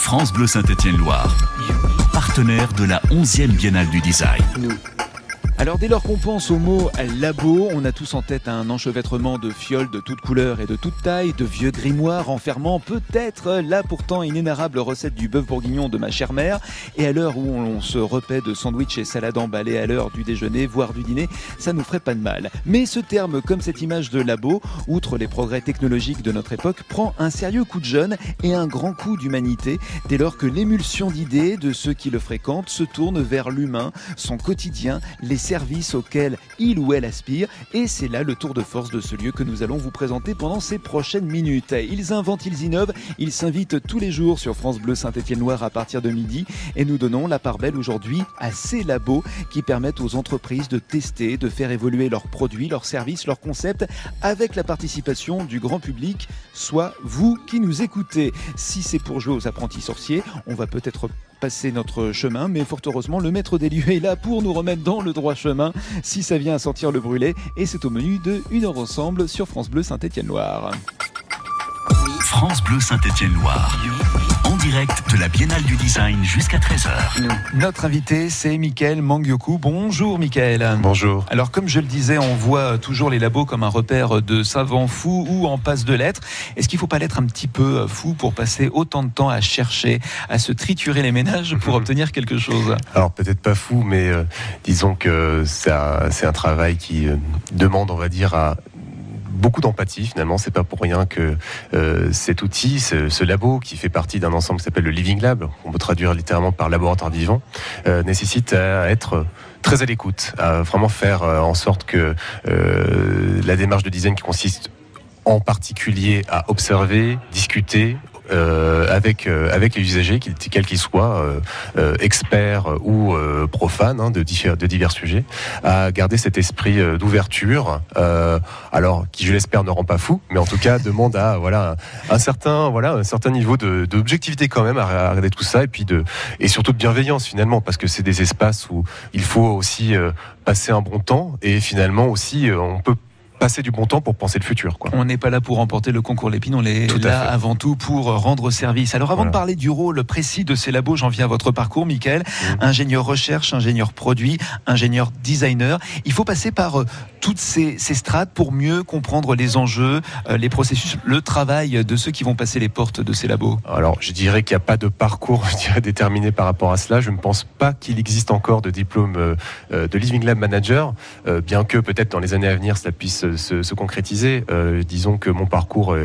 France Bleu Saint-Étienne-Loire, partenaire de la 11e Biennale du Design. Alors dès lors qu'on pense au mot labo, on a tous en tête un enchevêtrement de fioles de toutes couleurs et de toutes tailles, de vieux grimoires enfermant peut-être la pourtant inénarrable recette du bœuf bourguignon de ma chère mère. Et à l'heure où on se repaît de sandwich et salade emballés à l'heure du déjeuner, voire du dîner, ça nous ferait pas de mal. Mais ce terme, comme cette image de labo, outre les progrès technologiques de notre époque, prend un sérieux coup de jeune et un grand coup d'humanité dès lors que l'émulsion d'idées de ceux qui le fréquentent se tourne vers l'humain, son quotidien, les service auquel il ou elle aspire. Et c'est là le tour de force de ce lieu que nous allons vous présenter pendant ces prochaines minutes. Ils inventent, ils innovent, ils s'invitent tous les jours sur France Bleu Saint-Étienne-Noir à partir de midi. Et nous donnons la part belle aujourd'hui à ces labos qui permettent aux entreprises de tester, de faire évoluer leurs produits, leurs services, leurs concepts avec la participation du grand public, soit vous qui nous écoutez. Si c'est pour jouer aux apprentis sorciers, on va peut-être passer notre chemin, mais fort heureusement, le maître des lieux est là pour nous remettre dans le droit chemin si ça vient à sentir le brûlé. Et c'est au menu de Une heure ensemble sur France Bleu Saint-Étienne-Loire. France Bleu Saint-Étienne-Loire. Direct de la Biennale du Design jusqu'à 13h. Notre invité, c'est Mickaël Mangyoku. Bonjour Mickaël. Bonjour. Alors comme je le disais, on voit toujours les labos comme un repère de savants fous ou en passe de l'être. Est-ce qu'il ne faut pas l'être un petit peu fou pour passer autant de temps à chercher, à se triturer les ménages pour obtenir quelque chose? Alors peut-être pas fou, mais euh, disons que c'est un, travail qui euh, demande, on va dire, à beaucoup d'empathie finalement. C'est pas pour rien que euh, cet outil, ce, labo qui fait partie d'un ensemble qui s'appelle le Living Lab, on peut traduire littéralement par laboratoire vivant, euh, nécessite à être très à l'écoute, à vraiment faire euh, en sorte que la démarche de design qui consiste en particulier à observer, discuter, avec euh, avec les usagers, quels qu'ils soient, euh, experts ou profanes hein, de, divers, sujets, à garder cet esprit d'ouverture. alors, qui je l'espère ne rend pas fou, mais en tout cas demande à voilà un certain voilà un certain niveau d'objectivité quand même à regarder tout ça et puis de et surtout de bienveillance finalement parce que c'est des espaces où il faut aussi passer un bon temps et finalement aussi on peut passer du bon temps pour penser le futur. Quoi. On n'est pas là pour remporter le concours Lépine, on est là avant tout pour rendre service. Alors avant de parler du rôle précis de ces labos, j'en viens à votre parcours, Michael. Mmh. Ingénieur recherche, ingénieur produit, ingénieur designer. Il faut passer par euh, toutes ces, strates pour mieux comprendre les enjeux, euh, les processus, le travail de ceux qui vont passer les portes de ces labos. Alors je dirais qu'il n'y a pas de parcours déterminé par rapport à cela. Je ne pense pas qu'il existe encore de diplôme euh, de Living Lab Manager, bien que peut-être dans les années à venir ça puisse se, concrétiser. Euh, disons que mon parcours,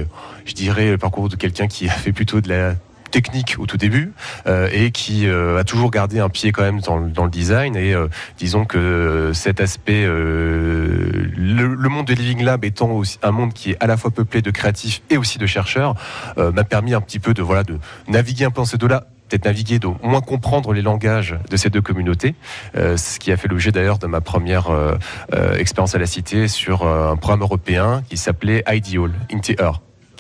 je dirais le parcours de quelqu'un qui a fait plutôt de la technique au tout début euh, et qui euh, a toujours gardé un pied quand même dans, le design et disons que cet aspect le, monde de Living Lab étant aussi un monde qui est à la fois peuplé de créatifs et aussi de chercheurs m'a permis un petit peu de voilà de naviguer un peu dans ces deux-là peut-être naviguer, de moins comprendre les langages de ces deux communautés, euh, ce qui a fait l'objet d'ailleurs de ma première euh, euh, expérience à la Cité sur un programme européen qui s'appelait Ideal, INTER,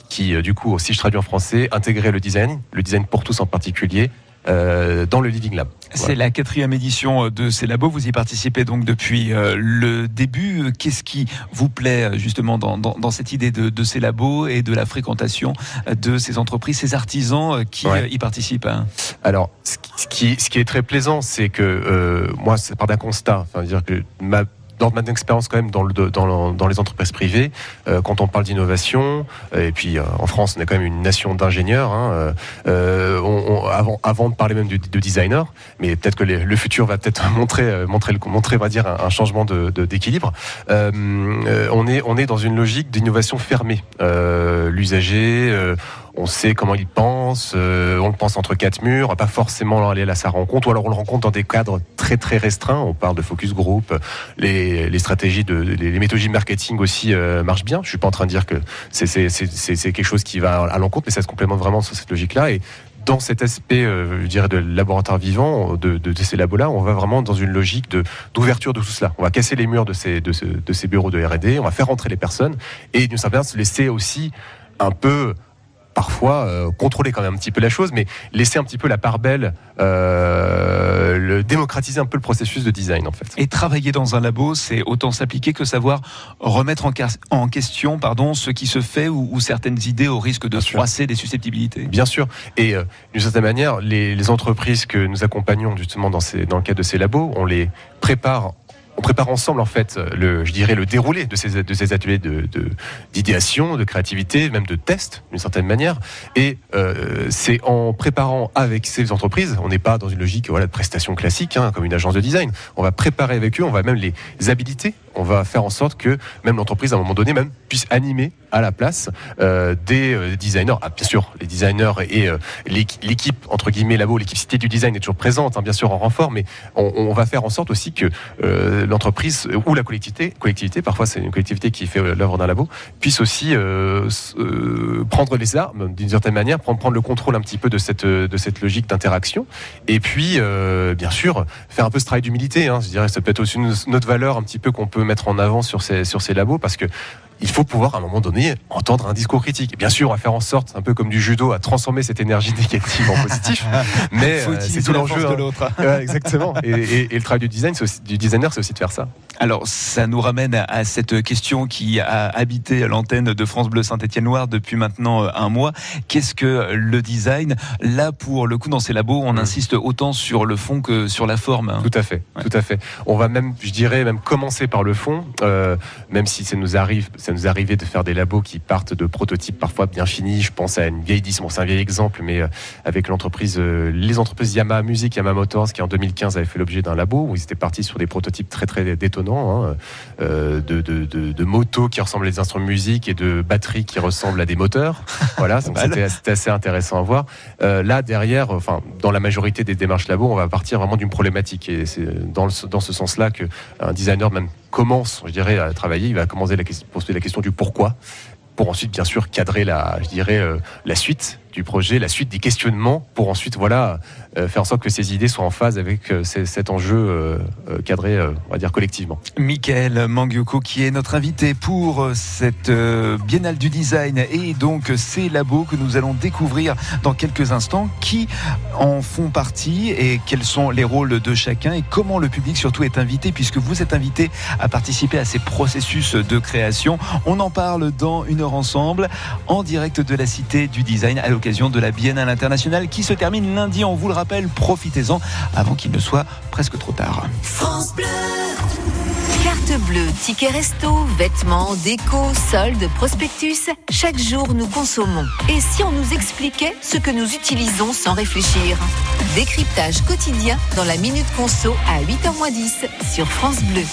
qui du coup, si je traduis en français, intégrait le design, le design pour tous en particulier, euh, dans le Living Lab. C'est la quatrième édition de ces labos. Vous y participez donc depuis euh, le début. Qu'est-ce qui vous plaît euh, justement dans, dans, cette idée de, de, ces labos et de la fréquentation de ces entreprises, ces artisans qui y participent hein? Alors, ce qui, ce qui, est très plaisant, c'est que moi, c'est part d'un constat. Enfin, dire que ma dans ma expérience quand même dans, le, dans, dans les entreprises privées, euh, quand on parle d'innovation, euh, et puis euh, en France on est quand même une nation d'ingénieurs, hein, on, avant, avant de parler même de, de designer, mais peut-être que le futur va peut-être montrer, montrer, montrer, on va dire, un, changement d'équilibre. De, on, est, on est dans une logique d'innovation fermée. L'usager on sait comment il pense, euh, on le pense entre quatre murs, on va pas forcément aller à sa rencontre, ou alors on le rencontre dans des cadres très très restreints. On parle de focus group, les, stratégies de, les, méthodologies de marketing aussi euh, marchent bien. Je suis pas en train de dire que c'est quelque chose qui va à l'encontre, mais ça se complémente vraiment sur cette logique-là. Et dans cet aspect, euh, je dirais, de laboratoire vivant, de, ces labos-là, on va vraiment dans une logique d'ouverture de, tout cela. On va casser les murs de ces, de, ces bureaux de R&D, on va faire rentrer les personnes et d'une certaine manière se laisser aussi un peu parfois euh, contrôler quand même un petit peu la chose, mais laisser un petit peu la part belle, euh, le, démocratiser un peu le processus de design en fait. Et travailler dans un labo, c'est autant s'appliquer que savoir remettre en, en, question pardon, ce qui se fait ou, certaines idées au risque de froisser des susceptibilité. Bien sûr. Et euh, d'une certaine manière, les, entreprises que nous accompagnons justement dans, ces, dans le cadre de ces labos, on les prépare on prépare ensemble en fait le, je dirais le déroulé de ces, de ces ateliers de, d'idéation, de, créativité, même de test d'une certaine manière. Et euh, c'est en préparant avec ces entreprises, on n'est pas dans une logique voilà de prestation classique hein, comme une agence de design. On va préparer avec eux, on va même les habiliter on va faire en sorte que même l'entreprise, à un moment donné, puisse animer à la place euh, des euh, designers. Ah, bien sûr, les designers et euh, l'équipe entre guillemets labo, l'équipe cité du design est toujours présente, hein, bien sûr en renfort, mais on, va faire en sorte aussi que l'entreprise ou la collectivité, collectivité, parfois c'est une collectivité qui fait l'œuvre d'un labo, puisse aussi prendre les armes d'une certaine manière, prendre, le contrôle un petit peu de cette logique d'interaction, et puis bien sûr faire un peu ce travail d'humilité. Hein, je dirais, ça peut être aussi autre valeur un petit peu qu'on peut mettre en avant sur ces, sur ces labos parce que il faut pouvoir à un moment donné entendre un discours critique. bien sûr, on va faire en sorte, un peu comme du judo, à transformer cette énergie négative en positif. mais euh, c'est tout l'enjeu de hein. l'autre. exactement. Et, le travail du design, du designer, c'est aussi de faire ça. Alors, ça nous ramène à cette question qui a habité l'antenne de France Bleu Saint-Étienne-Loire depuis maintenant euh, un mois. Qu'est-ce que le design? Là, pour le coup, dans ces labos, on mm. insiste autant sur le fond que sur la forme. Hein. Tout à fait, tout à fait. On va même, je dirais, même commencer par le fond, euh, même si ça nous arrive ça nous arrivait de faire des labos qui partent de prototypes parfois bien finis. Je pense à une vieille 10, bon, c'est un vieil exemple, mais euh, avec l'entreprise, euh, les entreprises Yamaha Music, Yamaha Motors, qui en 2015 avaient fait l'objet d'un labo où ils étaient partis sur des prototypes très très détonnants, hein, euh, de, de, de, motos qui ressemblent à des instruments de musique et de batteries qui ressemblent à des moteurs. Voilà, c'était assez intéressant à voir. là derrière, enfin dans la majorité des démarches labos, on va partir vraiment d'une problématique et c'est dans, dans ce sens-là que un designer même commence, je dirais, à travailler, il va commencer la question, poser la question du pourquoi, pour ensuite, bien sûr, cadrer la, je dirais, euh, la suite du projet, la suite des questionnements, pour ensuite, voilà, euh, faire en sorte que ces idées soient en phase avec euh, cet enjeu euh, cadré, on va dire collectivement. Michael Mangyoko, qui est notre invité pour cette Biennale du Design et donc ces labos que nous allons découvrir dans quelques instants, qui en font partie et quels sont les rôles de chacun et comment le public surtout est invité, puisque vous êtes invité à participer à ces processus de création. On en parle dans une heure ensemble, en direct de la Cité du Design, à de la Biennale internationale qui se termine lundi. On vous le rappelle profitez-en avant qu'il ne soit presque trop tard. France Bleu. Carte bleue, ticket resto, vêtements, déco, soldes, prospectus, chaque jour nous consommons. Et si on nous expliquait ce que nous utilisons sans réfléchir? Décryptage quotidien dans la Minute Conso à 8h10 sur France Bleu.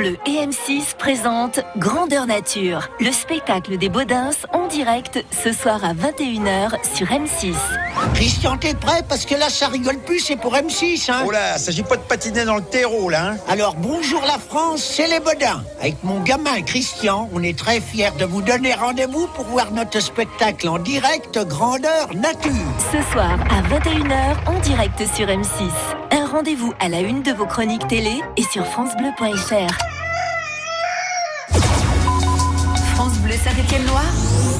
Bleu et M6 présentent Grandeur Nature, le spectacle des Baudins en direct ce soir à 21h sur M6. Christian, t'es prêt? Parce que là, ça rigole plus, c'est pour M6. Hein oh là, s'agit pas de patiner dans le terreau, là. Hein. Alors, bonjour la France, c'est les Baudins. Avec mon gamin Christian, on est très fiers de vous donner rendez-vous pour voir notre spectacle en direct Grandeur Nature. Ce soir à 21h en direct sur M6. Rendez-vous à la une de vos chroniques télé et sur FranceBleu.fr. France Bleu Saint-Étienne-Loire.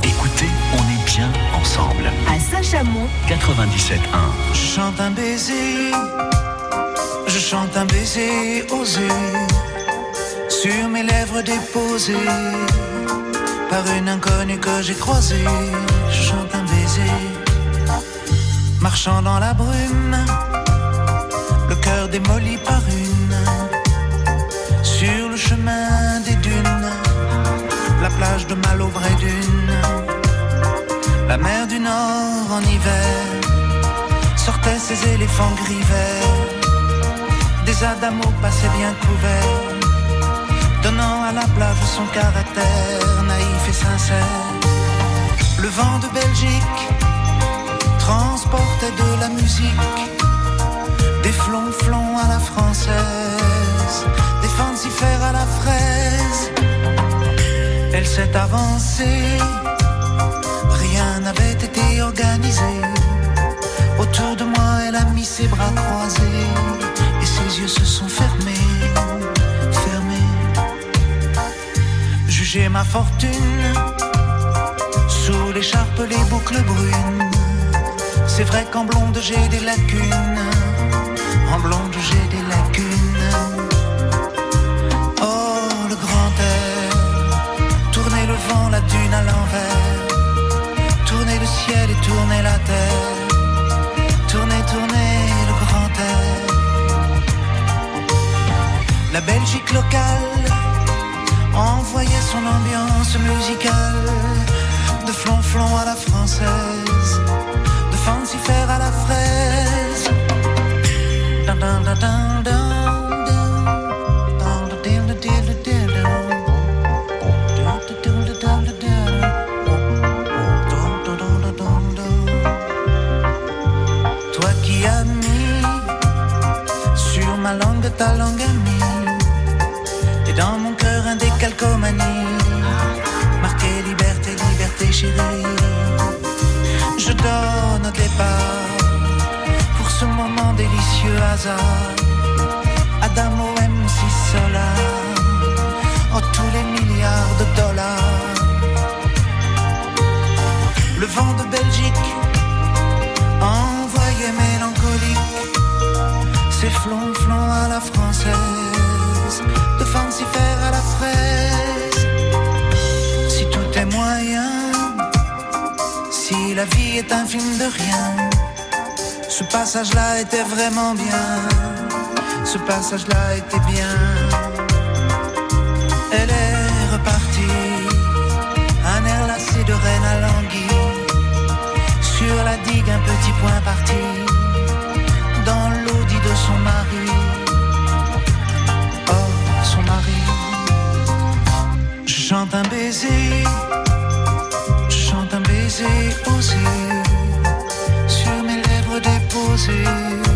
Écoutez, on est bien ensemble. À Saint-Chamond. 97.1. Je chante un baiser. Je chante un baiser osé. Sur mes lèvres déposées. Par une inconnue que j'ai croisée. Je chante un baiser. Marchant dans la brume. Le cœur démoli par une. Sur le chemin des dunes la plage de Malo vraie dune, la mer du Nord en hiver, sortait ses éléphants gris des adamos passaient bien couverts, donnant à la plage son caractère naïf et sincère. Le vent de Belgique transportait de la musique, des flonflons à la française, des fancifères à la fraise elle s'est avancée, rien n'avait été organisé. Autour de moi, elle a mis ses bras croisés et ses yeux se sont fermés, fermés. j'ai ma fortune. Sous l'écharpe, les boucles brunes. C'est vrai qu'en blonde, j'ai des lacunes. En blonde, j'ai des lacunes. Oh, le grand air. Tourner le vent, la dune à l'envers. Tourner le ciel et tourner la terre. Tourner, tourner le grand air. La Belgique locale envoyait son ambiance musicale de flonflon à la française, de fancifère à la fraise. Ta langue amie et dans mon cœur un décalcomanie marqué liberté, liberté chérie. Je donne au départ ce moment délicieux hasard. Adamo MC Solar en tous les milliards de dollars. Le vent de Belgique envoyé mélancolique c'est flonflon à la française, de fancifère à la fraise. Si tout est moyen, si la vie est un film de rien, ce passage-là était vraiment bien, ce passage-là était bien. Elle est repartie, un air lassé de reine à languille, sur la digue un petit point parti dans l'audit de son mari. Oh, son mari. Je chante un baiser, je chante un baiser osé see.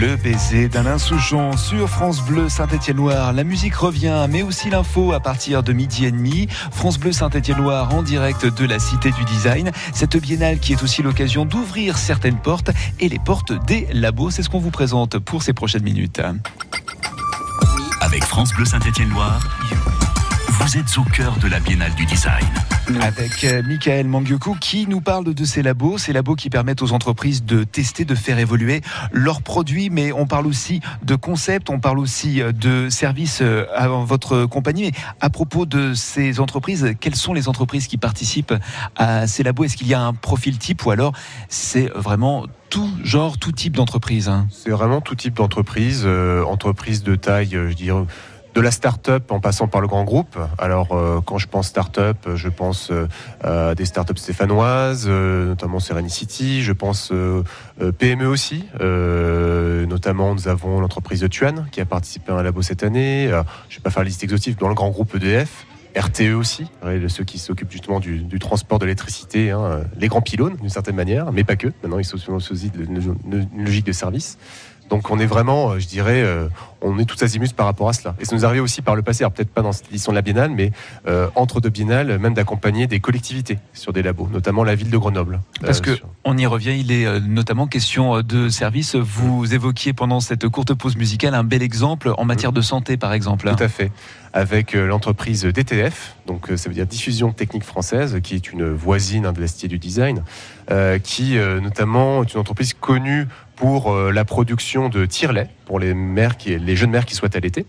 Le baiser d'Alain Souchon sur France Bleu Saint-Étienne-Noir. La musique revient, mais aussi l'info à partir de midi et demi. France Bleu Saint-Étienne-Noir en direct de la Cité du Design. Cette biennale qui est aussi l'occasion d'ouvrir certaines portes et les portes des labos. C'est ce qu'on vous présente pour ces prochaines minutes. Avec France Bleu Saint-Étienne-Loire, vous êtes au cœur de la Biennale du Design. Avec euh, Michael Mangioku qui nous parle de ces labos, ces labos qui permettent aux entreprises de tester, de faire évoluer leurs produits, mais on parle aussi de concepts, on parle aussi euh, de services euh, à votre compagnie. Mais à propos de ces entreprises, quelles sont les entreprises qui participent à ces labos? Est-ce qu'il y a un profil type ou alors c'est vraiment tout genre, tout type d'entreprise hein? C'est vraiment tout type d'entreprise, euh, entreprise de taille, je dirais, de la start-up en passant par le grand groupe. Alors, euh, quand je pense start-up, je pense euh, à des start-up stéphanoises, euh, notamment Serenicity. Je pense euh, euh, PME aussi. Euh, notamment, nous avons l'entreprise de Tuan qui a participé à un labo cette année. Euh, je ne vais pas faire la liste exhaustive dans le grand groupe EDF. RTE aussi, ceux qui s'occupent justement du, transport de l'électricité, hein, les grands pylônes d'une certaine manière, mais pas que. Maintenant, ils sont aussi une, logique de service. Donc on est vraiment, euh, je dirais, euh, on est tout azimuts par rapport à cela. Et ça nous arrive aussi par le passé, alors peut-être pas dans cette édition de la Biennale, mais euh, entre deux biennales, même d'accompagner des collectivités sur des labos, notamment la ville de Grenoble. Parce Euh, que sur- on y revient, il est euh, notamment question de services. Vous évoquiez pendant cette courte pause musicale un bel exemple en matière de santé, par exemple. Tout à fait. Avec l'entreprise DTF, donc ça veut dire Diffusion Technique Française, qui est une voisine de la Cité du Design, euh, qui euh, notamment est une entreprise connue pour euh, la production de tire-lait pour les mères qui, les jeunes mères qui souhaitent allaiter.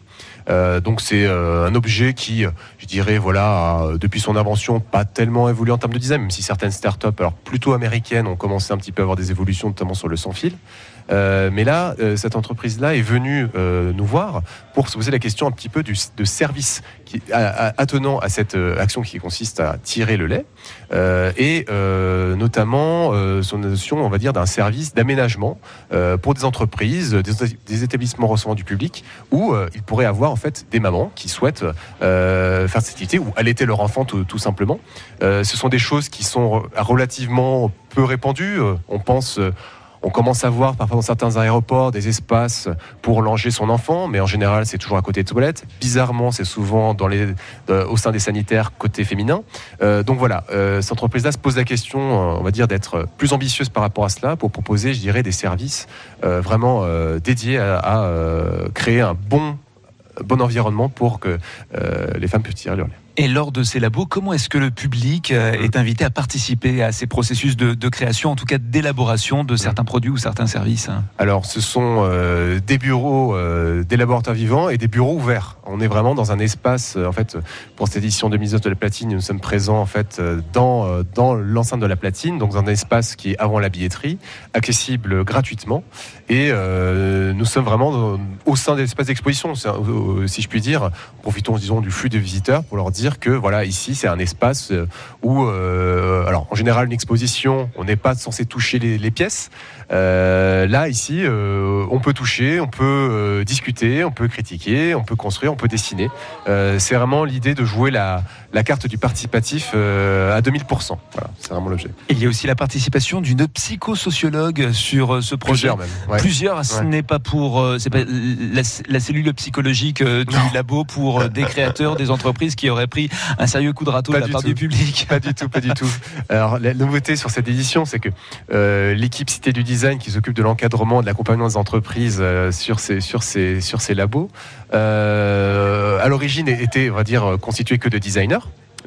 Euh, donc c'est euh, un objet qui, je dirais, voilà, depuis son invention, pas tellement évolué en termes de design, même si certaines startups, alors plutôt américaines, ont commencé un petit peu à avoir des évolutions, notamment sur le sans fil. Mais là, cette entreprise-là est venue nous voir pour se poser la question un petit peu de service qui, attenant à cette action qui consiste à tirer le lait, et notamment son notion, on va dire, d'un service d'aménagement pour des entreprises, des, établissements recevant du public, où il pourrait avoir en fait des mamans qui souhaitent faire cette activité ou allaiter leur enfant tout, simplement. ce sont des choses qui sont relativement peu répandues. On pense on commence à voir parfois dans certains aéroports des espaces pour langer son enfant, mais en général c'est toujours à côté de toilettes. Bizarrement, c'est souvent euh, au sein des sanitaires côté féminin. Euh, donc voilà, euh, cette entreprise-là se pose la question, on va dire, d'être plus ambitieuse par rapport à cela pour proposer, je dirais, des services vraiment dédiés à, créer un bon, environnement pour que les femmes puissent tirer leur. Et lors de ces labos, comment est-ce que le public euh, est invité à participer à ces processus de, création, en tout cas d'élaboration de certains produits ou certains services Alors, ce sont euh, des bureaux euh, des laboratoires vivants et des bureaux ouverts. On est vraiment dans un espace, en fait, pour cette édition 2019 de la Platine, nous sommes présents en fait dans, dans l'enceinte de la Platine, donc dans un espace qui est avant la billetterie, accessible gratuitement. Et nous sommes vraiment au sein des espaces d'exposition, si je puis dire. Profitons, disons, du flux des visiteurs pour leur dire que voilà, ici c'est un espace euh, où, euh, alors en général une exposition, on n'est pas censé toucher les pièces, là, ici, euh, on peut toucher, on peut euh, discuter, on peut critiquer, on peut construire, on peut dessiner. c'est vraiment l'idée de jouer la, carte du participatif à 2000%. Voilà, c'est vraiment l'objet. Il y a aussi la participation d'une psychosociologue sur ce projet. Plusieurs même. Plusieurs, ce n'est pas pour c'est pas la, cellule psychologique du labo pour des créateurs, des entreprises qui auraient pris un sérieux coup de râteau de la part du public. Pas du tout, pas du tout. Alors la nouveauté sur cette édition, c'est que l'équipe Cité du qui s'occupe de l'encadrement, de l'accompagnement des entreprises euh, sur ces, sur ces, sur ces labos, euh, à l'origine était, on va dire, constitué que de designers.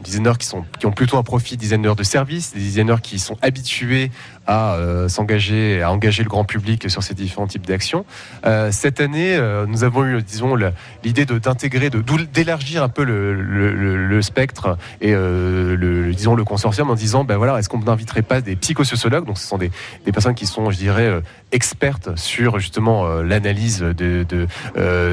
Designers qui, sont, qui ont plutôt un profil designer de service, des designers qui sont habitués à euh, s'engager, à engager le grand public sur ces différents types d'actions. Euh, cette année, euh, nous avons eu, disons, l'idée d'intégrer, d'élargir un peu le, spectre et le, disons, le consortium en disant, ben voilà, est-ce qu'on n'inviterait pas des psychosociologues? Donc, ce sont des, personnes qui sont, je dirais, expertes sur justement l'analyse de,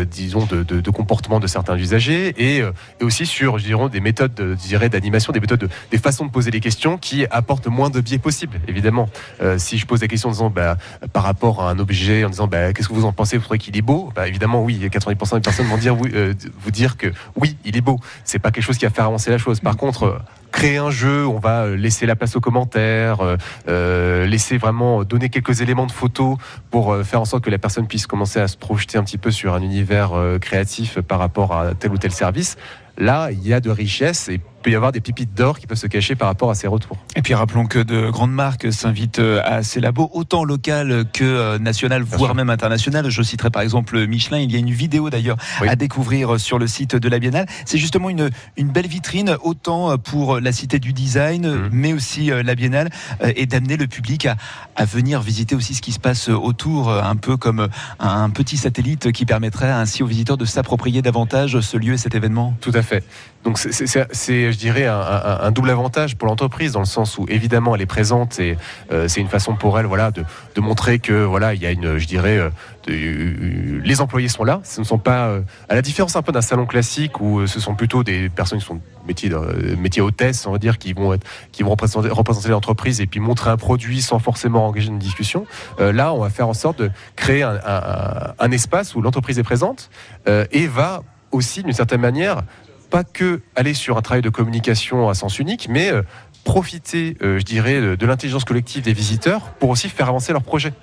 disons, de, comportement de certains usagers et, aussi sur, je dirais, des méthodes, d'animation, des méthodes, des façons de poser les questions qui apportent moins de biais possible, évidemment. Euh, si je pose la question en disant bah, par rapport à un objet, en disant bah, qu'est-ce que vous en pensez, vous trouvez qu'il est beau? Bah, Évidemment, oui, 90% des personnes vont euh, vous dire que oui, il est beau. C'est pas quelque chose qui va faire avancer la chose. Par contre, euh, créer un jeu, on va laisser la place aux commentaires, laisser vraiment donner quelques éléments de photos pour faire en sorte que la personne puisse commencer à se projeter un petit peu sur un univers créatif par rapport à tel ou tel service. Là, il y a de richesse et peut y avoir des pipites d'or qui peuvent se cacher par rapport à ces retours. Et puis rappelons que de grandes marques s'invitent euh, à ces labos, autant locales que euh, nationales, voire même internationales. Je citerai par exemple Michelin. Il y a une vidéo d'ailleurs à découvrir sur le site de la Biennale. C'est justement une, une belle vitrine, autant pour la cité du design, mmh. mais aussi euh, la Biennale, et d'amener le public à, à, venir visiter aussi ce qui se passe autour, un peu comme un petit satellite qui permettrait ainsi aux visiteurs de s'approprier davantage ce lieu et cet événement. Tout à fait. Donc c'est, je dirais, un, double avantage pour l'entreprise dans le sens où évidemment elle est présente et euh, c'est une façon pour elle, voilà, de, montrer que voilà, il y a une, je dirais, euh, les employés sont là. Ce ne sont pas, euh, à la différence un peu d'un salon classique où ce sont plutôt des personnes qui sont métiers, métiers hôtesse, on va dire, qui vont être, qui vont représenter, l'entreprise et puis montrer un produit sans forcément engager une discussion. là, on va faire en sorte de créer un espace où l'entreprise est présente et va aussi, d'une certaine manière, pas que aller sur un travail de communication à sens unique, mais euh, profiter, euh, je dirais, de, l'intelligence collective des visiteurs pour aussi faire avancer leur projet.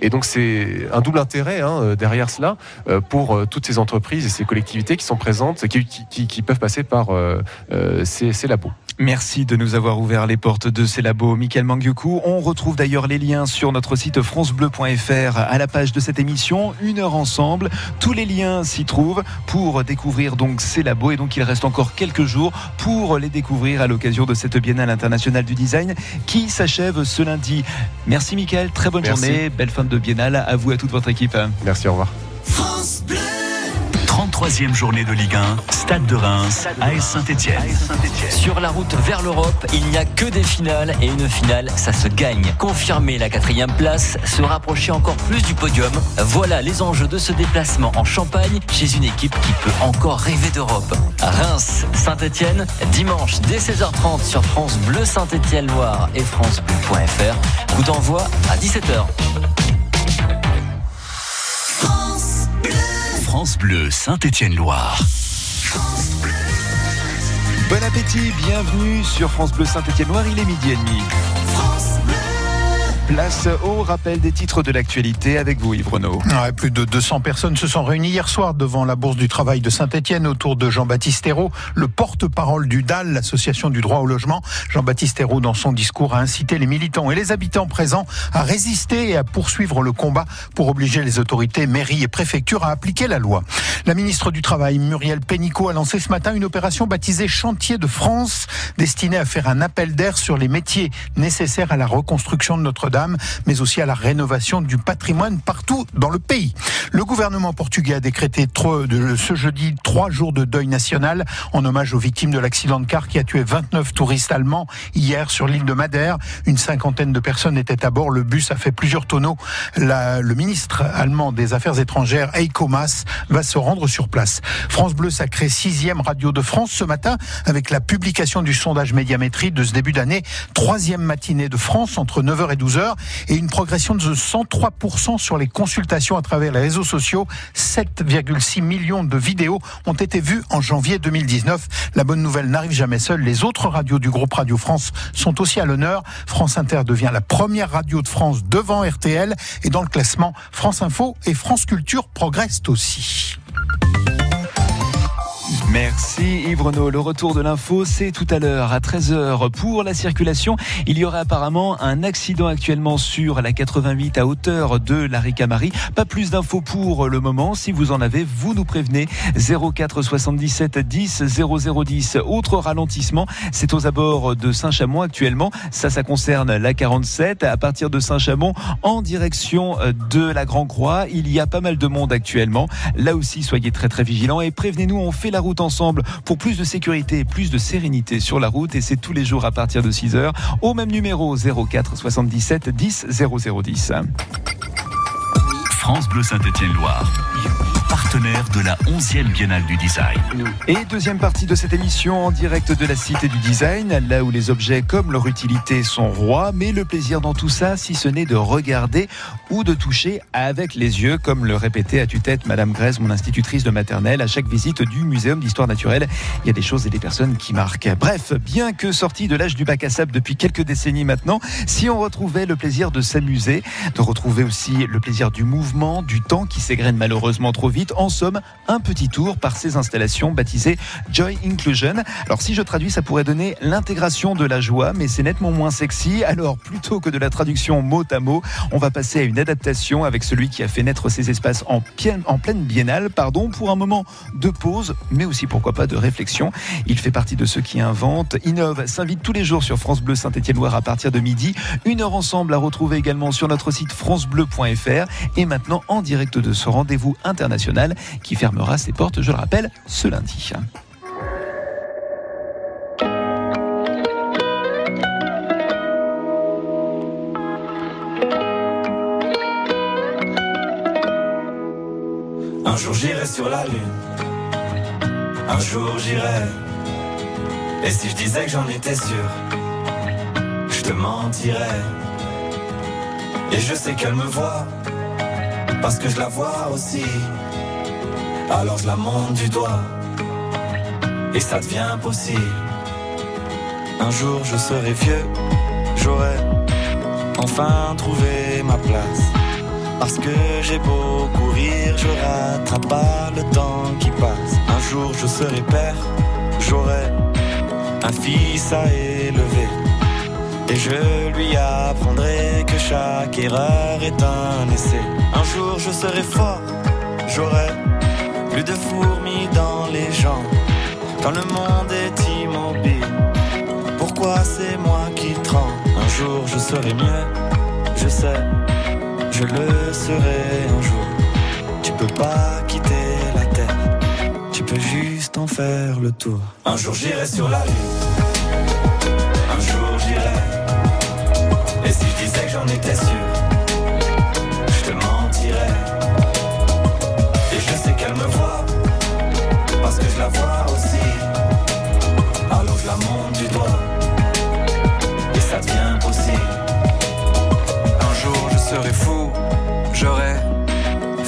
Et donc c'est un double intérêt hein, euh, derrière cela pour toutes ces entreprises et ces collectivités qui sont présentes, qui, qui, peuvent passer par ces, ces labos. Merci de nous avoir ouvert les portes de ces labos, Michael Mangyuku. On retrouve d'ailleurs les liens sur notre site francebleu.fr à la page de cette émission. Une heure ensemble. Tous les liens s'y trouvent pour découvrir donc ces labos. Et donc il reste encore quelques jours pour les découvrir à l'occasion de cette Biennale internationale du design qui s'achève ce lundi. Merci Michael, très bonne journée. Belle fin de Biennale à vous et à toute votre équipe. Merci, au revoir. Troisième journée de Ligue 1, Stade de Reims, AS Saint-Etienne. Sur la route vers l'Europe, il n'y a que des finales et une finale, ça se gagne. Confirmer la quatrième place, se rapprocher encore plus du podium. Voilà les enjeux de ce déplacement en Champagne chez une équipe qui peut encore rêver d'Europe. Reims, Saint-Etienne, dimanche dès 16h30 sur France Bleu Saint-Etienne-Loire et francebleu.fr. Coup d'envoi à 17h. France Bleu Saint-Étienne-Loire. Bon appétit, bienvenue sur France Bleu Saint-Étienne-Loire, il est midi et demi. Place au rappel des titres de l'actualité avec vous, Yves Renaud. Plus de 200 personnes se sont réunies hier soir devant la Bourse du Travail de Saint-Etienne autour de Jean-Baptiste Hérault, le porte-parole du DAL, l'association du droit au logement. Jean-Baptiste Hérault, dans son discours, a incité les militants et les habitants présents à résister et à poursuivre le combat pour obliger les autorités, mairies et préfectures à appliquer la loi. La ministre du Travail, Muriel Pénicaud, a lancé ce matin une opération baptisée Chantier de France, destinée à faire un appel d'air sur les métiers nécessaires à la reconstruction de Notre-Dame mais aussi à la rénovation du patrimoine partout dans le pays. Le gouvernement portugais a décrété ce jeudi trois jours de deuil national en hommage aux victimes de l'accident de car qui a tué 29 touristes allemands hier sur l'île de Madère. Une cinquantaine de personnes étaient à bord. Le bus a fait plusieurs tonneaux. le ministre allemand des Affaires étrangères, Heiko Maas, va se rendre sur place. France Bleu sacré sixième radio de France ce matin avec la publication du sondage médiamétrie de ce début d'année. Troisième matinée de France entre 9h et 12h et une progression de 103% sur les consultations à travers les réseaux sociaux. 7,6 millions de vidéos ont été vues en janvier 2019. La bonne nouvelle n'arrive jamais seule. Les autres radios du groupe Radio France sont aussi à l'honneur. France Inter devient la première radio de France devant RTL et dans le classement France Info et France Culture progressent aussi. Merci Yves. Le retour de l'info, c'est tout à l'heure à 13h pour la circulation. Il y aurait apparemment un accident actuellement sur la 88 à hauteur de la Ricamari. Pas plus d'infos pour le moment. Si vous en avez, vous nous prévenez. 04 77 10 0010. Autre ralentissement, c'est aux abords de Saint-Chamond actuellement. Ça, ça concerne la 47. À partir de Saint-Chamond, en direction de la Grand Croix, il y a pas mal de monde actuellement. Là aussi, soyez très très vigilants et prévenez-nous. On fait la route ensemble pour plus de sécurité et plus de sérénité sur la route. Et c'est tous les jours à partir de 6 h au même numéro 04 77 10 0010. France Bleu Saint-Étienne-Loire partenaire de la 11e Biennale du Design. Et deuxième partie de cette émission en direct de la Cité du Design, là où les objets comme leur utilité sont rois, mais le plaisir dans tout ça, si ce n'est de regarder ou de toucher avec les yeux, comme le répétait à tue-tête Madame Grèze, mon institutrice de maternelle, à chaque visite du Muséum d'Histoire Naturelle. Il y a des choses et des personnes qui marquent. Bref, bien que sorti de l'âge du bac à sable depuis quelques décennies maintenant, si on retrouvait le plaisir de s'amuser, de retrouver aussi le plaisir du mouvement, du temps qui s'égrène malheureusement trop vite, en somme, un petit tour par ces installations baptisées Joy Inclusion. Alors si je traduis, ça pourrait donner l'intégration de la joie, mais c'est nettement moins sexy. Alors plutôt que de la traduction mot à mot, on va passer à une adaptation avec celui qui a fait naître ces espaces en, pleine biennale, pardon, pour un moment de pause, mais aussi pourquoi pas de réflexion. Il fait partie de ceux qui inventent, innovent, s'invite tous les jours sur France Bleu Saint-Étienne-Loire à partir de midi. Une heure ensemble à retrouver également sur notre site francebleu.fr et maintenant en direct de ce rendez-vous international qui fermera ses portes, je le rappelle, ce lundi. Un jour j'irai sur la lune, un jour j'irai. Et si je disais que j'en étais sûr, je te mentirais. Et je sais qu'elle me voit, parce que je la vois aussi. Alors je la monte du doigt et ça devient possible. Un jour je serai vieux, j'aurai enfin trouvé ma place. Parce que j'ai beau courir, je rattrape pas le temps qui passe. Un jour je serai père, j'aurai un fils à élever. Et je lui apprendrai que chaque erreur est un essai. Un jour je serai fort, j'aurai plus de fourmis dans les gens, quand le monde est immobile. Pourquoi c'est moi qui tremble? Un jour je serai mieux, je sais, je le serai un jour. Tu peux pas quitter la terre peut juste en faire le tour. Un jour j'irai sur la lune. Un jour j'irai. Et si je disais que j'en étais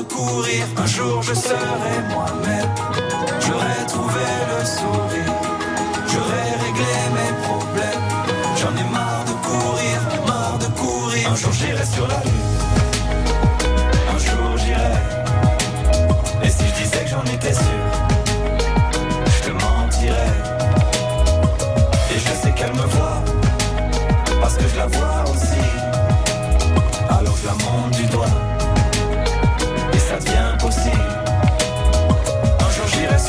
de courir. Un jour je serai moi-même, j'aurai trouvé le sourire, j'aurai réglé mes problèmes. J'en ai marre de courir, marre de courir. Un jour j'irai sur la lune, un jour j'irai. Et si je disais que j'en étais sûr, je te mentirais. Et je sais qu'elle me voit, parce que je la vois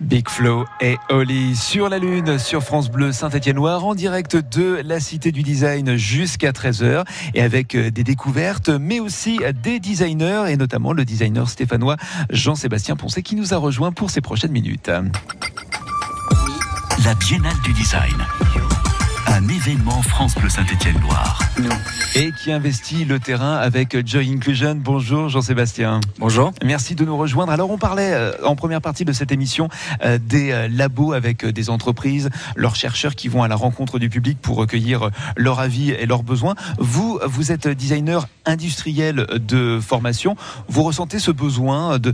Big Flow et Oli sur la Lune, sur France Bleu Saint-Étienne-Noir, en direct de la Cité du Design jusqu'à 13h, et avec euh, des découvertes, mais aussi des designers, et notamment le designer stéphanois Jean-Sébastien Poncet qui nous a rejoint pour ces prochaines minutes. La Biennale du Design. Un événement France Bleu Saint-Étienne-Loire. Et qui investit le terrain avec Joy Inclusion. Bonjour Jean-Sébastien. Bonjour. Merci de nous rejoindre. Alors on parlait euh, en première partie de cette émission euh, des euh, labos avec des entreprises, leurs chercheurs qui vont à la rencontre du public pour recueillir leur avis et leurs besoins. Vous, vous êtes designer industriel de formation. Vous ressentez ce besoin de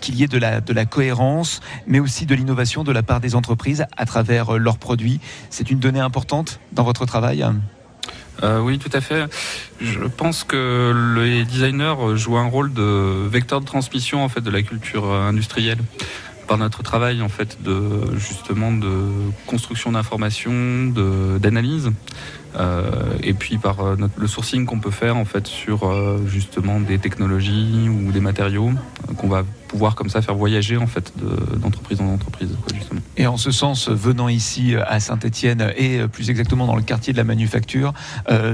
qu'il y ait de la, de la cohérence, mais aussi de l'innovation de la part des entreprises à travers leurs produits. C'est une donnée importante? Dans votre travail Euh, oui, tout à fait. Je pense que les designers jouent un rôle de vecteur de transmission en fait de la culture industrielle par notre travail en fait de justement de construction d'informations, d'analyse. Euh, et puis par euh, le sourcing qu'on peut faire en fait sur euh, justement des technologies ou des matériaux qu'on va pouvoir comme ça faire voyager en fait de- d'entreprise en entreprise. Et en ce sens, venant ici à Saint-Étienne et plus exactement dans le quartier de la manufacture,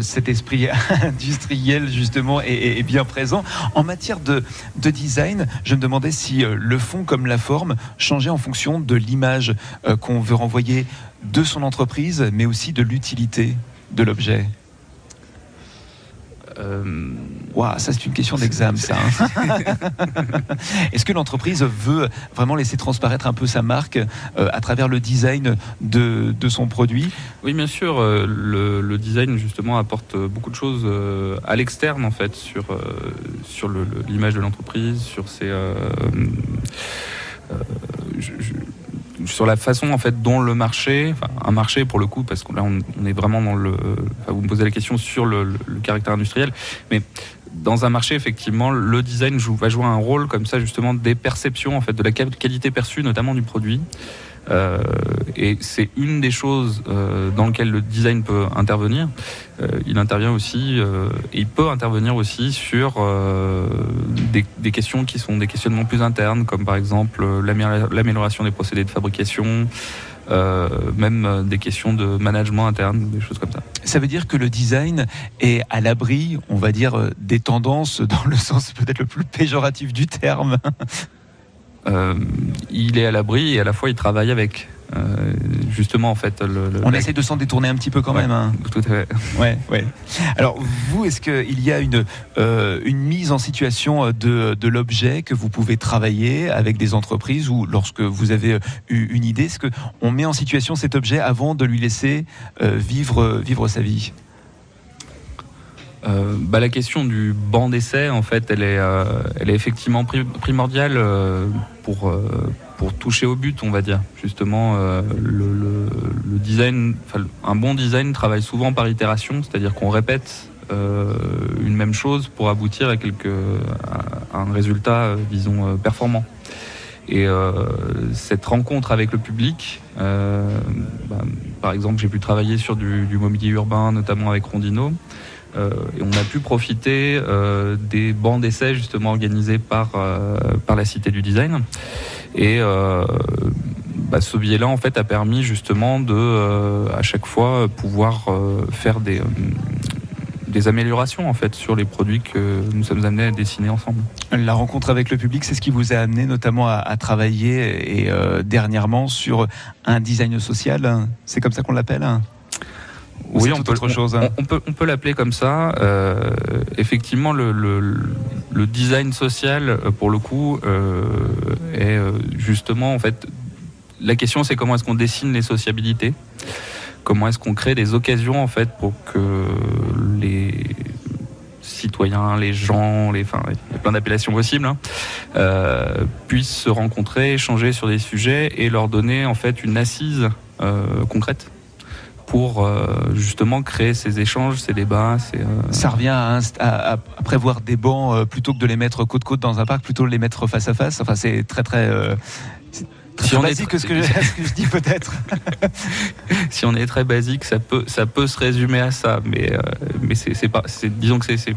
cet esprit industriel justement est, bien présent. En matière de, de design, je me demandais si le fond comme la forme changeait en fonction de l'image qu'on veut renvoyer de son entreprise, mais aussi de l'utilité de l'objet. Euh, Waouh, ça c'est une question d'examen, ça. hein. Est-ce que l'entreprise veut vraiment laisser transparaître un peu sa marque euh, à travers le design de, de son produit? Oui, bien sûr. euh, Le, le design, justement, apporte beaucoup de choses euh, à l'externe, en fait, sur, euh, sur le- le- l'image de l'entreprise, sur ses. euh, euh, je- je- sur la façon en fait dont le marché, un marché pour le coup, parce que là on, est vraiment dans le, vous me posez la question sur le, caractère industriel, mais dans un marché effectivement le design va jouer un rôle comme ça justement des perceptions en fait de la quali- qualité perçue notamment du produit, Euh, et c'est une des choses euh, dans lesquelles le design peut intervenir. Euh, il intervient aussi, euh, et il peut intervenir aussi sur euh, des, des questions qui sont des questionnements plus internes, comme par exemple euh, l'amé- l'amélioration des procédés de fabrication, même des questions de management interne, des choses comme ça. Ça veut dire que le design est à l'abri, on va dire, des tendances dans le sens peut-être le plus péjoratif du terme. Euh, il est à l'abri et à la fois il travaille avec. Euh, justement, en fait, le, le- On essaie de s'en détourner un petit peu quand Ouais, même. hein. Tout à fait. Ouais, ouais. Alors vous, est-ce qu'il y a une euh, une mise en situation de, de l'objet que vous pouvez travailler avec des entreprises ou lorsque vous avez eu une idée, est-ce que on met en situation cet objet avant de lui laisser euh, vivre vivre sa vie? Bah, la question du banc d'essai, en fait, elle est, elle est effectivement pri- primordiale pour, euh, pour toucher au but, on va dire. Justement, euh, le, design, un bon design travaille souvent par itération, c'est-à-dire qu'on répète euh, une même chose pour aboutir à, quelque, un résultat, disons, performant. Et cette rencontre avec le public, bah, par exemple, j'ai pu travailler sur du mobilier urbain, notamment avec Rondino. Euh, et on a pu profiter euh, des bancs d'essai justement organisés par, euh, par la Cité du Design. Et bah, ce biais-là en fait a permis justement de à chaque fois pouvoir faire des, des améliorations en fait sur les produits que nous sommes amenés à dessiner ensemble. La rencontre avec le public, c'est ce qui vous a amené notamment à, travailler et dernièrement sur un design social. hein. C'est comme ça qu'on l'appelle hein Ou c'est on tout peut, autre chose. hein on, on peut, on peut l'appeler comme ça. Euh, effectivement, le, le- le design social, euh, pour le coup, euh, est justement, en fait, la question c'est comment est-ce qu'on dessine les sociabilités? Comment est-ce qu'on crée des occasions, en fait, pour que les citoyens, les gens, les, enfin, il y a plein d'appellations possibles, hein, euh, puissent se rencontrer, échanger sur des sujets et leur donner, en fait, une assise concrète pour euh, justement créer ces échanges, ces débats. Ces, euh, Ça revient à, à- à prévoir des bancs euh, plutôt que de les mettre côte côte dans un parc, plutôt de les mettre face à face. Enfin, c'est très très. euh, Si on est basique très- ce que, je, ce que je dis peut-être. si on est très basique, ça peut, ça peut se résumer à ça, mais, euh, mais c'est, pas, c'est, disons que c'est-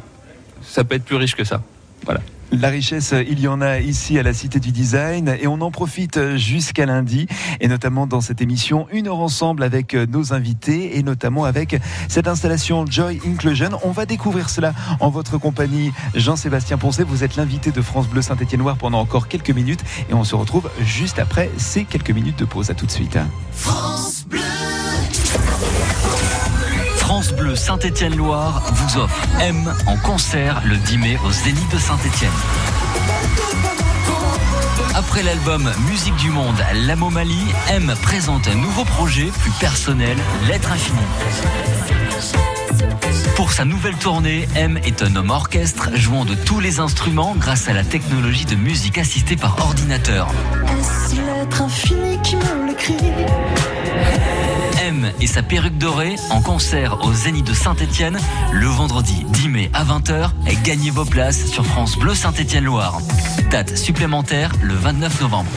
ça peut être plus riche que ça. Voilà. La richesse, il y en a ici à la Cité du Design et on en profite jusqu'à lundi et notamment dans cette émission Une heure ensemble avec nos invités et notamment avec cette installation Joy Inclusion. On va découvrir cela en votre compagnie. Jean-Sébastien Poncet, vous êtes l'invité de France Bleu Saint-Étienne-Loire pendant encore quelques minutes et on se retrouve juste après ces quelques minutes de pause. À tout de suite. France Bleu. Bleu Saint-Étienne-Loire vous offre M en concert le 10 mai au Zénith de Saint-Étienne. Après l'album Musique du Monde, L'Amo Mali, M présente un nouveau projet plus personnel, L'être infini. Pour sa nouvelle tournée, M est un homme orchestre jouant de tous les instruments grâce à la technologie de musique assistée par ordinateur. Et sa perruque dorée en concert au Zénith de Saint-Étienne le vendredi 10 mai à 20h et gagnez vos places sur France Bleu Saint-Étienne-Loire. Date supplémentaire le 29 novembre.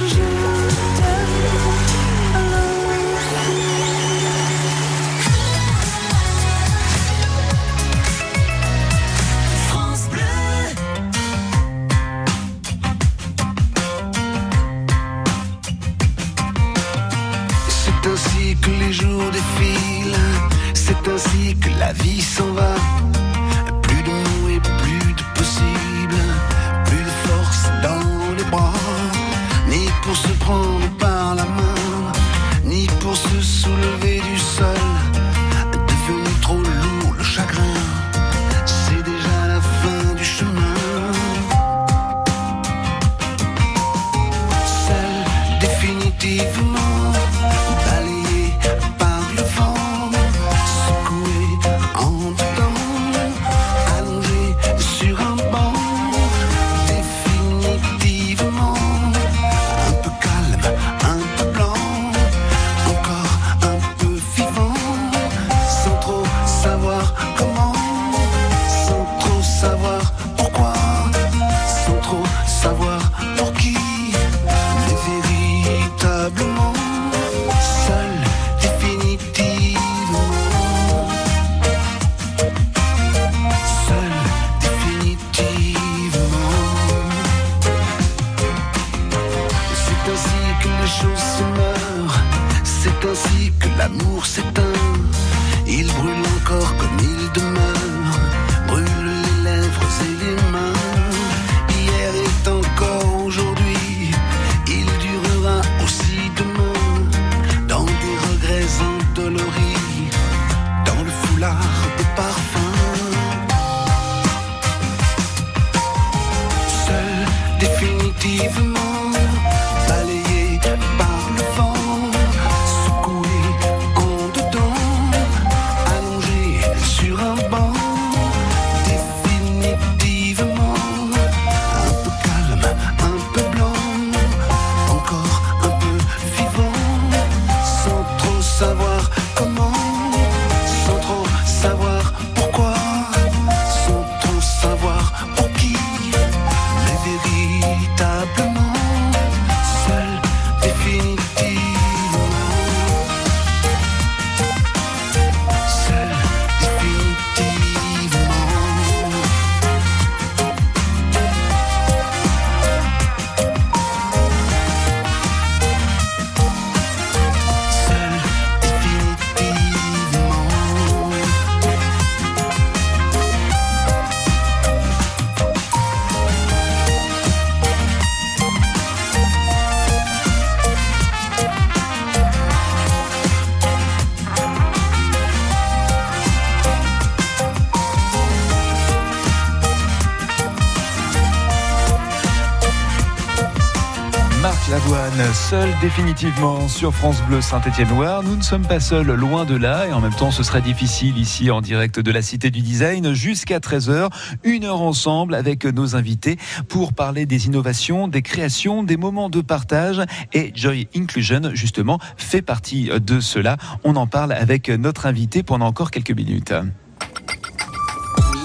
Seul définitivement sur France Bleu Saint-Étienne-Loire. Nous ne sommes pas seuls, loin de là, et en même temps ce sera difficile ici en direct de la Cité du Design jusqu'à 13h, une heure ensemble avec nos invités pour parler des innovations, des créations, des moments de partage et Joy Inclusion justement fait partie de cela. On en parle avec notre invité pendant encore quelques minutes.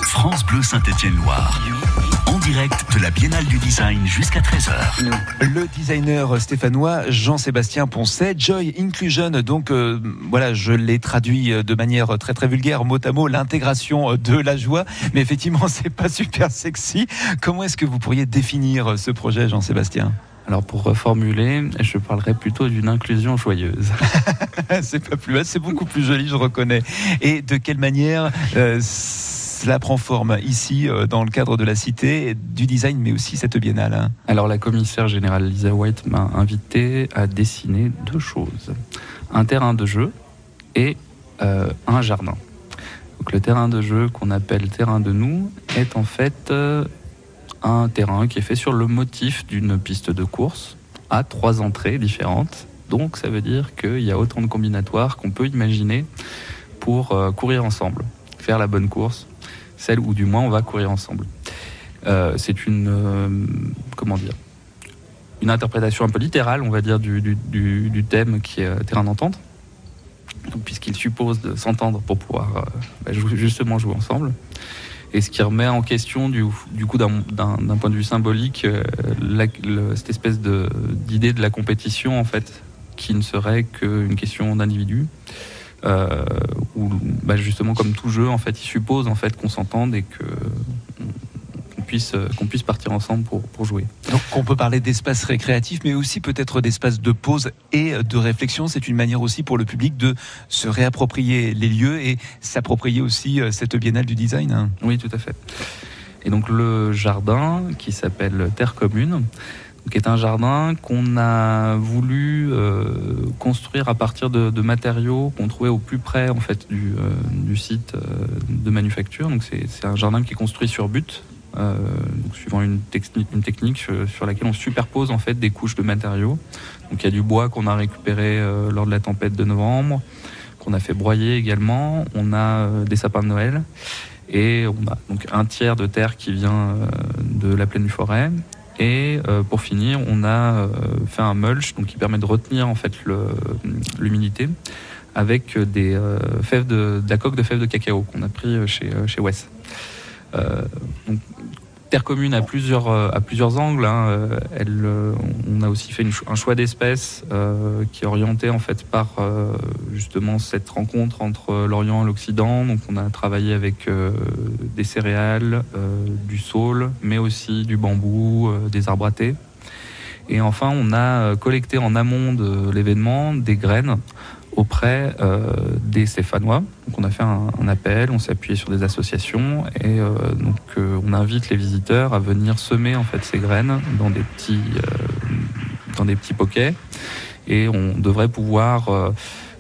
France Bleu Saint-Étienne-Loire. Direct de la Biennale du Design jusqu'à 13h. Le designer stéphanois Jean-Sébastien Poncet, Joy Inclusion, donc euh, voilà, je l'ai traduit euh, de manière très très vulgaire, mot à mot, l'intégration euh, de la joie, mais effectivement c'est pas super sexy. Comment est-ce que vous pourriez définir ce projet Jean-Sébastien? Alors pour reformuler, je parlerai plutôt d'une inclusion joyeuse. c'est pas plus mal, c'est beaucoup plus joli, je reconnais. Et de quelle manière euh, cela prend forme ici, euh, dans le cadre de la cité, du design, mais aussi cette biennale hein Alors la commissaire générale Lisa White m'a invité à dessiner deux choses. Un terrain de jeu et euh, un jardin. Donc le terrain de jeu qu'on appelle terrain de nous est en fait euh, un terrain qui est fait sur le motif d'une piste de course à trois entrées différentes. Donc ça veut dire qu'il y a autant de combinatoires qu'on peut imaginer pour courir ensemble, faire la bonne course, celle où du moins on va courir ensemble. Euh, c'est une euh, comment dire une interprétation un peu littérale, on va dire, du, thème qui est euh, terrain d'entente, puisqu'il suppose de s'entendre pour pouvoir bah, justement jouer ensemble. Et ce qui remet en question, du, coup, d'un point de vue symbolique, cette espèce d'idée de la compétition, en fait, qui ne serait qu'une question d'individu. Euh, où, bah, justement, comme tout jeu, en fait, il suppose en fait qu'on s'entende et que qu'on puisse, euh, qu'on puisse partir ensemble pour, pour jouer. Donc on peut parler d'espace récréatif, mais aussi peut-être d'espace de pause et de réflexion. C'est une manière aussi pour le public de se réapproprier les lieux et s'approprier aussi euh, cette biennale du design. hein. Oui, tout à fait. Et donc le jardin qui s'appelle Terre Commune, donc, est un jardin qu'on a voulu euh, construire à partir de, matériaux qu'on trouvait au plus près en fait du, euh, site euh, de manufacture. Donc c'est un jardin qui est construit sur but. suivant une, technique- sur, laquelle on superpose en fait des couches de matériaux. Donc il y a du bois qu'on a récupéré lors de la tempête de novembre, qu'on a fait broyer également. On a des sapins de Noël et on a un tiers de terre qui vient de la plaine du forêt. Et euh, pour finir, on a euh, fait un mulch donc qui permet de retenir en fait l'humidité avec des euh, fèves de, la coque de fèves de cacao qu'on a pris chez chez Wes. Terre commune à plusieurs, euh, à plusieurs angles. hein. Euh, euh, on a aussi fait un choix d'espèces euh, qui est orienté en fait par euh, justement cette rencontre entre l'Orient et l'Occident. Donc on a travaillé avec euh, des céréales, euh, du saule, mais aussi du bambou, euh, des arbres à. Et enfin, on a euh, collecté en amont de l'événement des graines auprès euh, des Stéphanois. Donc on a fait un, appel, on s'est appuyé sur des associations et euh, donc euh, on invite les visiteurs à venir semer en fait ces graines dans des petits dans des petits poquets et on devrait pouvoir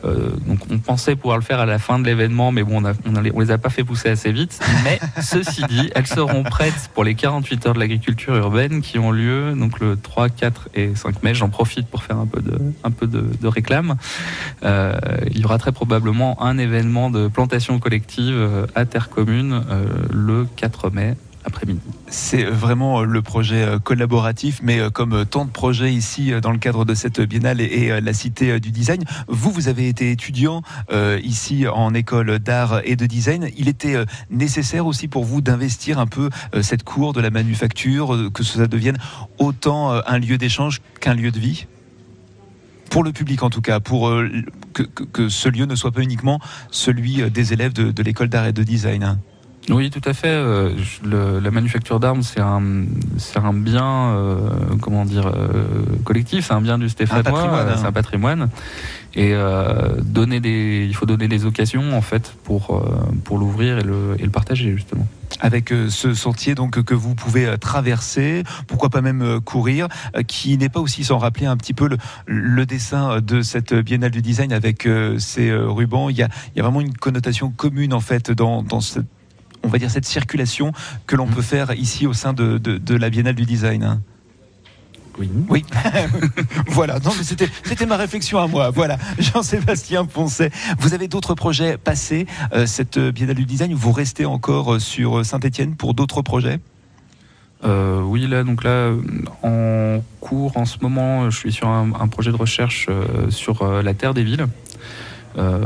donc on pensait pouvoir le faire à la fin de l'événement, mais bon, on, a, on, a les, on les a pas fait pousser assez vite. Mais ceci dit, elles seront prêtes pour les 48 heures de l'agriculture urbaine qui ont lieu donc le 3, 4 et 5 mai. J'en profite pour faire un peu de, un peu de, de réclame. Euh, il y aura très probablement un événement de plantation collective euh, à Terre Commune euh, le 4 mai C'est vraiment le projet euh, collaboratif, mais euh, comme tant de projets ici euh, dans le cadre de cette biennale et la Cité du Design, vous, vous avez été étudiant ici en école d'art et de design. Il était nécessaire aussi pour vous d'investir un peu cette cour de la manufacture, que ça devienne autant un lieu d'échange qu'un lieu de vie? Pour le public en tout cas, pour que, ce lieu ne soit pas uniquement celui des élèves de, de l'école d'art et de design. Oui, tout à fait. Euh, le, la manufacture d'armes, c'est un, c'est un bien, euh, comment dire, euh, collectif. C'est un bien du Stéphanois. hein. C'est un patrimoine. Et euh, donner des, il faut donner des occasions en fait pour pour l'ouvrir et le, et le partager justement. Avec ce sentier donc que vous pouvez traverser, pourquoi pas même courir, qui n'est pas aussi sans rappeler un petit peu le, le dessin de cette Biennale du Design avec ces rubans. Il y a, il y a vraiment une connotation commune en fait dans, dans cette on va dire cette circulation que l'on peut faire ici au sein de, de, de la Biennale du Design. Hein. Oui. Oui. voilà. Non, mais c'était, c'était ma réflexion à moi. Voilà. Jean-Sébastien Poncet. Vous avez d'autres projets passés, euh, cette Biennale du Design. Vous restez encore sur Saint-Etienne pour d'autres projets? Euh, oui, là, donc là, en cours, en ce moment, je suis sur un, un projet de recherche euh, sur euh, la Terre des villes. Euh,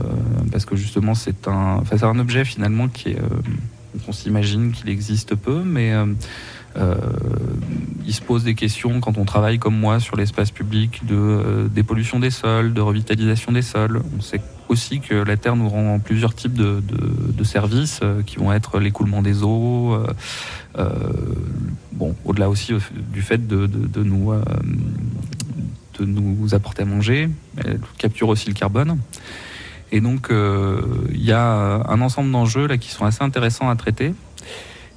parce que justement, c'est un, enfin, c'est un objet finalement qui est, on s'imagine qu'il existe peu, mais euh, il se pose des questions quand on travaille comme moi sur l'espace public de euh, dépollution des sols, de revitalisation des sols. On sait aussi que la Terre nous rend plusieurs types de, services euh, qui vont être l'écoulement des eaux, euh, bon, au-delà aussi du fait de nous de nous apporter à manger, elle capture aussi le carbone. Et donc, il euh, y a un ensemble d'enjeux là qui sont assez intéressants à traiter.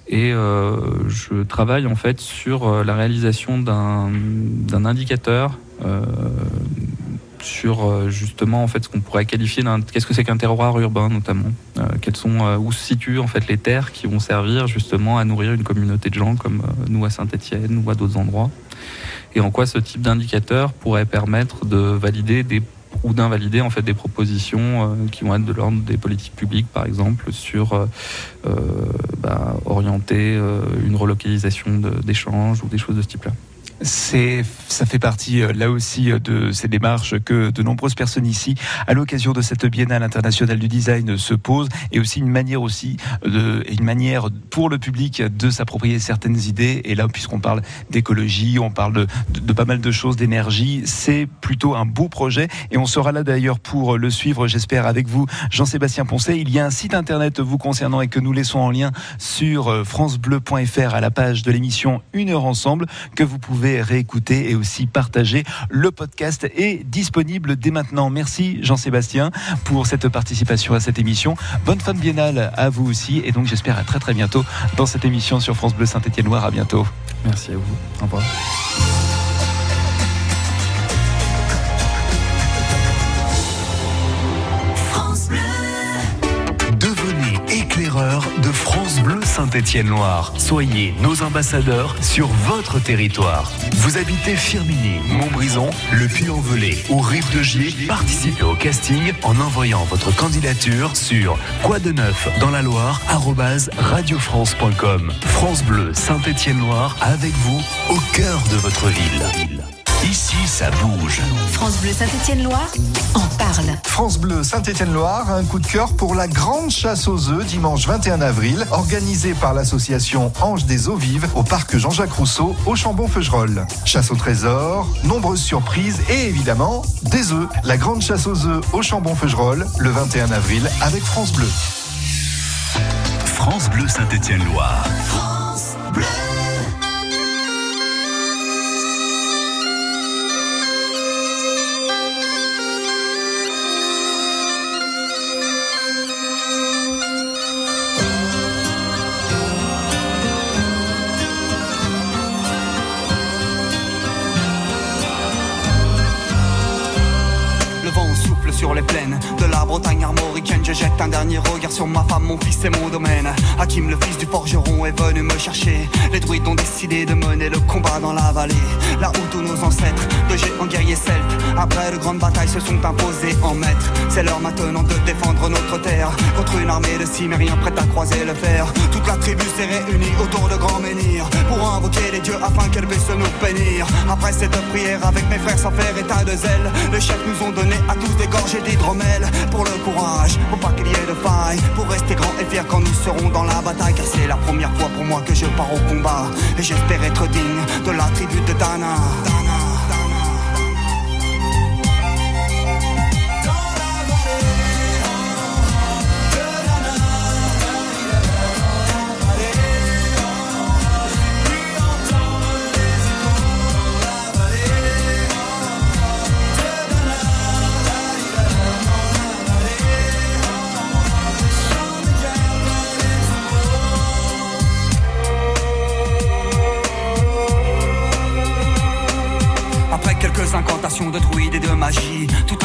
Et euh, je travaille en fait sur euh, la réalisation d'un indicateur sur justement en fait ce qu'on pourrait qualifier d'un qu'est-ce que c'est qu'un terroir urbain notamment quels sont où se situent en fait les terres qui vont servir justement à nourrir une communauté de gens comme nous à Saint-Étienne ou à d'autres endroits et en quoi ce type d'indicateur pourrait permettre de valider des ou d'invalider en fait des propositions euh, qui vont être de l'ordre des politiques publiques par exemple sur euh, bah, orienter euh, une relocalisation d'échanges ou des choses de ce type là c'est, ça fait partie là aussi de ces démarches que de nombreuses personnes ici, à l'occasion de cette Biennale internationale du design, se posent, et aussi une manière aussi une manière pour le public de s'approprier certaines idées. Et là, puisqu'on parle d'écologie, on parle de, pas mal de choses, d'énergie, c'est plutôt un beau projet. Et on sera là d'ailleurs pour le suivre, j'espère, avec vous, Jean-Sébastien Poncet. Il y a un site internet vous concernant et que nous laissons en lien sur francebleu.fr à la page de l'émission Une heure ensemble que vous pouvez réécouter et aussi partager. Le podcast est disponible dès maintenant. Merci Jean-Sébastien pour cette participation à cette émission. Bonne fin de biennale à vous aussi et donc j'espère à très très bientôt dans cette émission sur France Bleu Saint-Étienne Noir. À bientôt. Merci à vous. Au revoir. Saint-Étienne-Loire. Soyez nos ambassadeurs sur votre territoire. Vous habitez Firminy, Montbrison, Le Puy-en-Velay ou Rive de Gier, participez au casting en envoyant votre candidature sur quoi de neuf dans la Loire radiofrance.com. France Bleu Saint-Étienne-Loire avec vous au cœur de votre ville. Ici, ça bouge. France Bleu Saint-Étienne-Loire en parle. France Bleu Saint-Étienne-Loire a un coup de cœur pour la grande chasse aux œufs dimanche 21 avril, organisée par l'association Ange des eaux vives au parc Jean-Jacques Rousseau au Chambon-Feugerolles. Chasse au trésor, nombreuses surprises et évidemment des œufs. La grande chasse aux œufs au Chambon-Feugerolles le 21 avril avec France Bleu. France Bleu Saint-Étienne-Loire. Les plaines de la. Je jette un dernier regard sur ma femme, mon fils et mon domaine. Hakim, le fils du forgeron, est venu me chercher. Les druides ont décidé de mener le combat dans la vallée. Là où tous nos ancêtres, de géants guerriers celtes, après de grandes batailles, se sont imposés en maîtres. C'est l'heure maintenant de défendre notre terre contre une armée de cimériens prête à croiser le fer. Toute la tribu s'est réunie autour de grands menhirs pour invoquer les dieux afin qu'elle puisse nous bénir. Après cette prière, avec mes frères sans faire état de zèle, les chefs nous ont donné à tous des gorgées d'hydromel pour le courage, pour pas qu'il y ait de faille, pour rester grand et fier quand nous serons dans la bataille. Car c'est la première fois pour moi que je pars au combat et j'espère être digne de la tribu de Dana. Après tout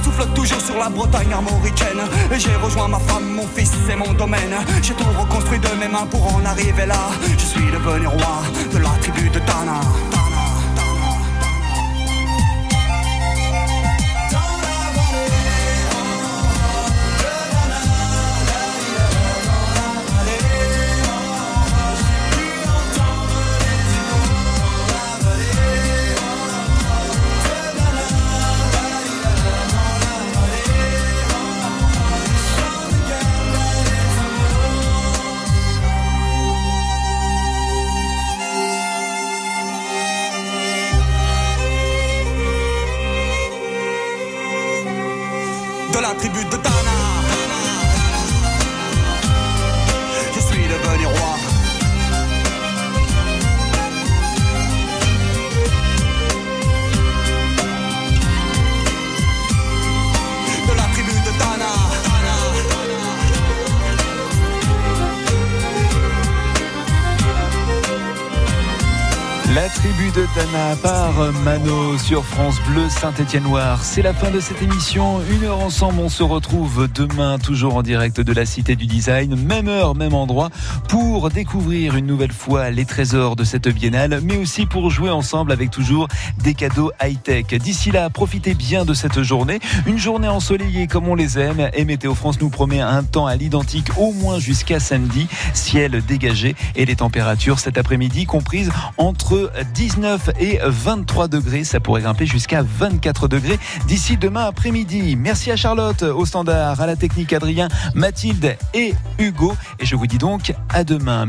souffle toujours sur la Bretagne armoricaine. Et j'ai rejoint ma femme, mon fils et mon domaine. J'ai tout reconstruit de mes mains pour en arriver là. Je suis devenu roi de la tribu de Dana. Mano sur France Bleu Saint-Étienne-Noir. C'est la fin de cette émission. Une heure ensemble, on se retrouve demain, toujours en direct de la Cité du Design. Même heure, même endroit, pour découvrir une nouvelle fois les trésors de cette biennale, mais aussi pour jouer ensemble avec toujours des cadeaux high-tech. D'ici là, profitez bien de cette journée. Une journée ensoleillée comme on les aime. Et Météo France nous promet un temps à l'identique au moins jusqu'à samedi. Ciel dégagé et les températures cet après-midi comprises entre 19 et 23 degrés. Ça pourrait grimper jusqu'à 24 degrés d'ici demain après-midi. Merci à Charlotte au standard, à la technique Adrien, Mathilde et Hugo. Et je vous dis donc à demain.